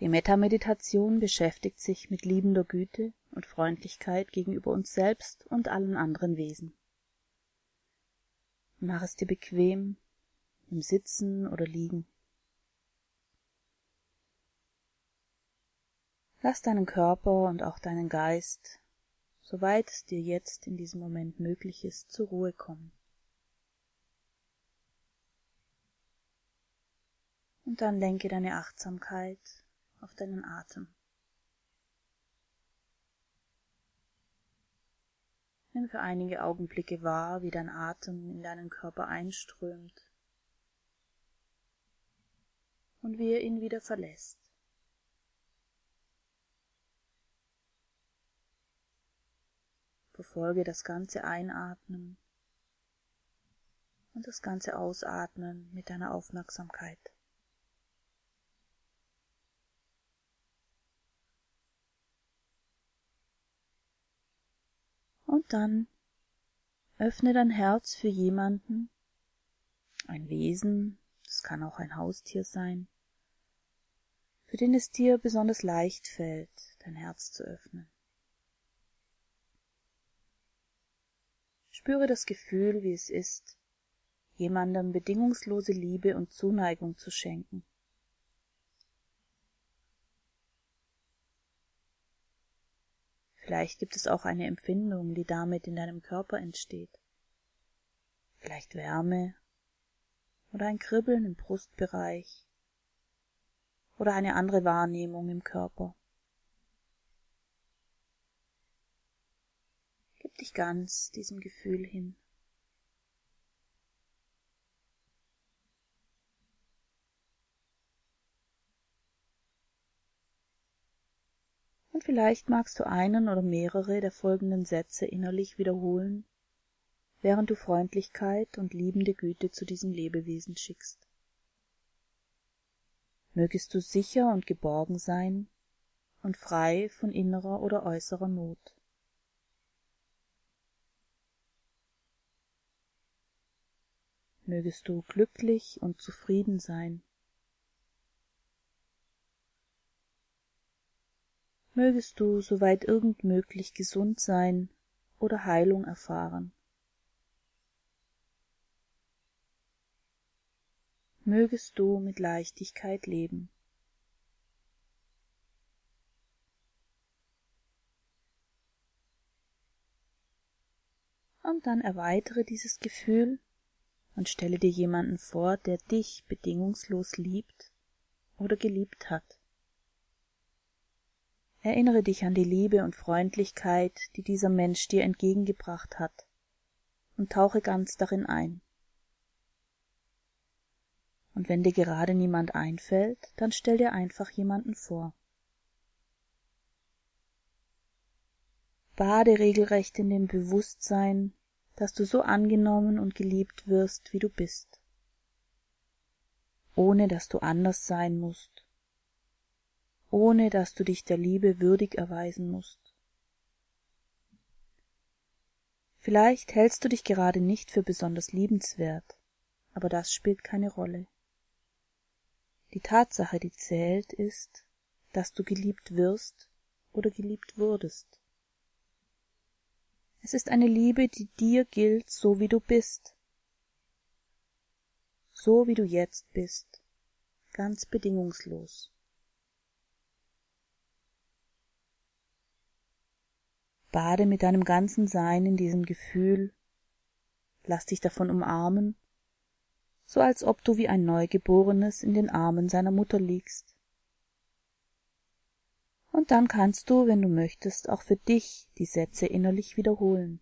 Die Metameditation beschäftigt sich mit liebender Güte und Freundlichkeit gegenüber uns selbst und allen anderen Wesen. Mach es dir bequem, im Sitzen oder Liegen. Lass deinen Körper und auch deinen Geist, soweit es dir jetzt in diesem Moment möglich ist, zur Ruhe kommen. Und dann lenke deine Achtsamkeit auf deinen Atem. Nimm für einige Augenblicke wahr, wie dein Atem in deinen Körper einströmt und wie er ihn wieder verlässt. Verfolge das ganze Einatmen und das ganze Ausatmen mit deiner Aufmerksamkeit. Dann öffne dein Herz für jemanden, ein Wesen, es kann auch ein Haustier sein, für den es dir besonders leicht fällt, dein Herz zu öffnen. Spüre das Gefühl, wie es ist, jemandem bedingungslose Liebe und Zuneigung zu schenken. Vielleicht gibt es auch eine Empfindung, die damit in deinem Körper entsteht. Vielleicht Wärme oder ein Kribbeln im Brustbereich oder eine andere Wahrnehmung im Körper. dich ganz diesem Gefühl hin. Und vielleicht magst du einen oder mehrere der folgenden Sätze innerlich wiederholen, während du Freundlichkeit und liebende Güte zu diesen Lebewesen schickst. Mögest du sicher und geborgen sein und frei von innerer oder äußerer Not. mögest du glücklich und zufrieden sein. Mögest du, soweit irgend möglich, gesund sein oder Heilung erfahren. Mögest du mit Leichtigkeit leben. Und dann erweitere dieses Gefühl und stelle dir jemanden vor, der dich bedingungslos liebt oder geliebt hat. Erinnere dich an die Liebe und Freundlichkeit, die dieser Mensch dir entgegengebracht hat, und tauche ganz darin ein. Und wenn dir gerade niemand einfällt, dann stell dir einfach jemanden vor. Bade regelrecht in dem Bewusstsein, dass du so angenommen und geliebt wirst, wie du bist, ohne dass du anders sein musst, ohne dass du dich der Liebe würdig erweisen musst. Vielleicht hältst du dich gerade nicht für besonders liebenswert, aber das spielt keine Rolle. Die Tatsache, die zählt, ist, dass du geliebt wirst oder geliebt wurdest. Es ist eine Liebe, die dir gilt, so wie du bist, so wie du jetzt bist, ganz bedingungslos. Bade mit deinem ganzen Sein in diesem Gefühl, lass dich davon umarmen, so als ob du wie ein Neugeborenes in den Armen seiner Mutter liegst und dann kannst du, wenn du möchtest, auch für dich die Sätze innerlich wiederholen.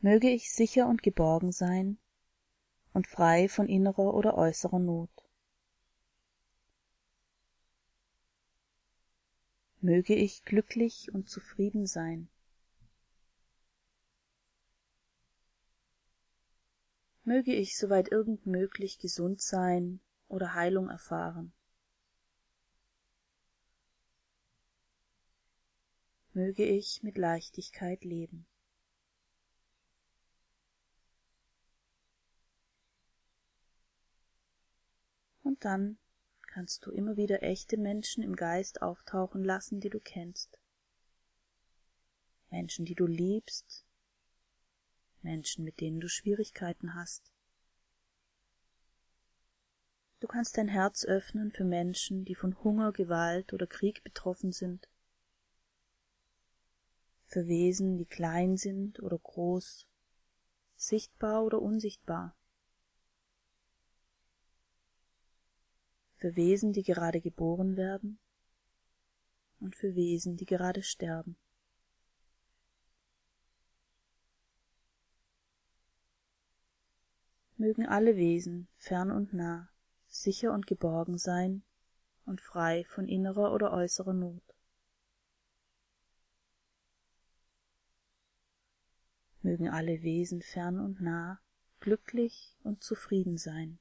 Möge ich sicher und geborgen sein und frei von innerer oder äußerer Not. Möge ich glücklich und zufrieden sein. Möge ich soweit irgend möglich gesund sein oder Heilung erfahren. möge ich mit Leichtigkeit leben. Und dann kannst du immer wieder echte Menschen im Geist auftauchen lassen, die du kennst. Menschen, die du liebst, Menschen, mit denen du Schwierigkeiten hast. Du kannst dein Herz öffnen für Menschen, die von Hunger, Gewalt oder Krieg betroffen sind, für Wesen, die klein sind oder groß, sichtbar oder unsichtbar, für Wesen, die gerade geboren werden und für Wesen, die gerade sterben. Mögen alle Wesen, fern und nah, sicher und geborgen sein und frei von innerer oder äußerer Not. Mögen alle Wesen fern und nah glücklich und zufrieden sein.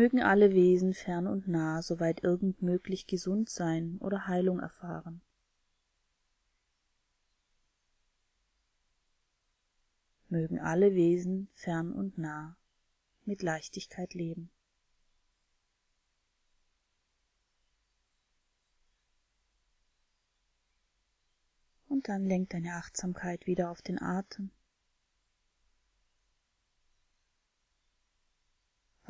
Mögen alle Wesen fern und nah, soweit irgend möglich gesund sein oder Heilung erfahren. Mögen alle Wesen fern und nah mit Leichtigkeit leben. Und dann lenk deine Achtsamkeit wieder auf den Atem.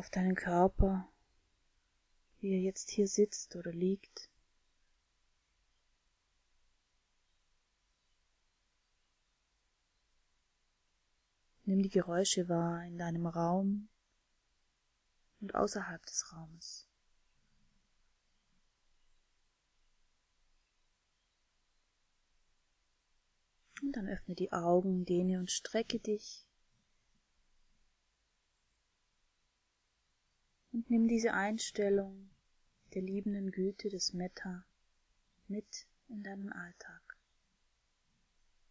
Auf deinen Körper, wie er jetzt hier sitzt oder liegt. Nimm die Geräusche wahr in deinem Raum und außerhalb des Raumes. Und dann öffne die Augen, dehne und strecke dich. Und nimm diese Einstellung der liebenden Güte des Metta mit in deinen Alltag.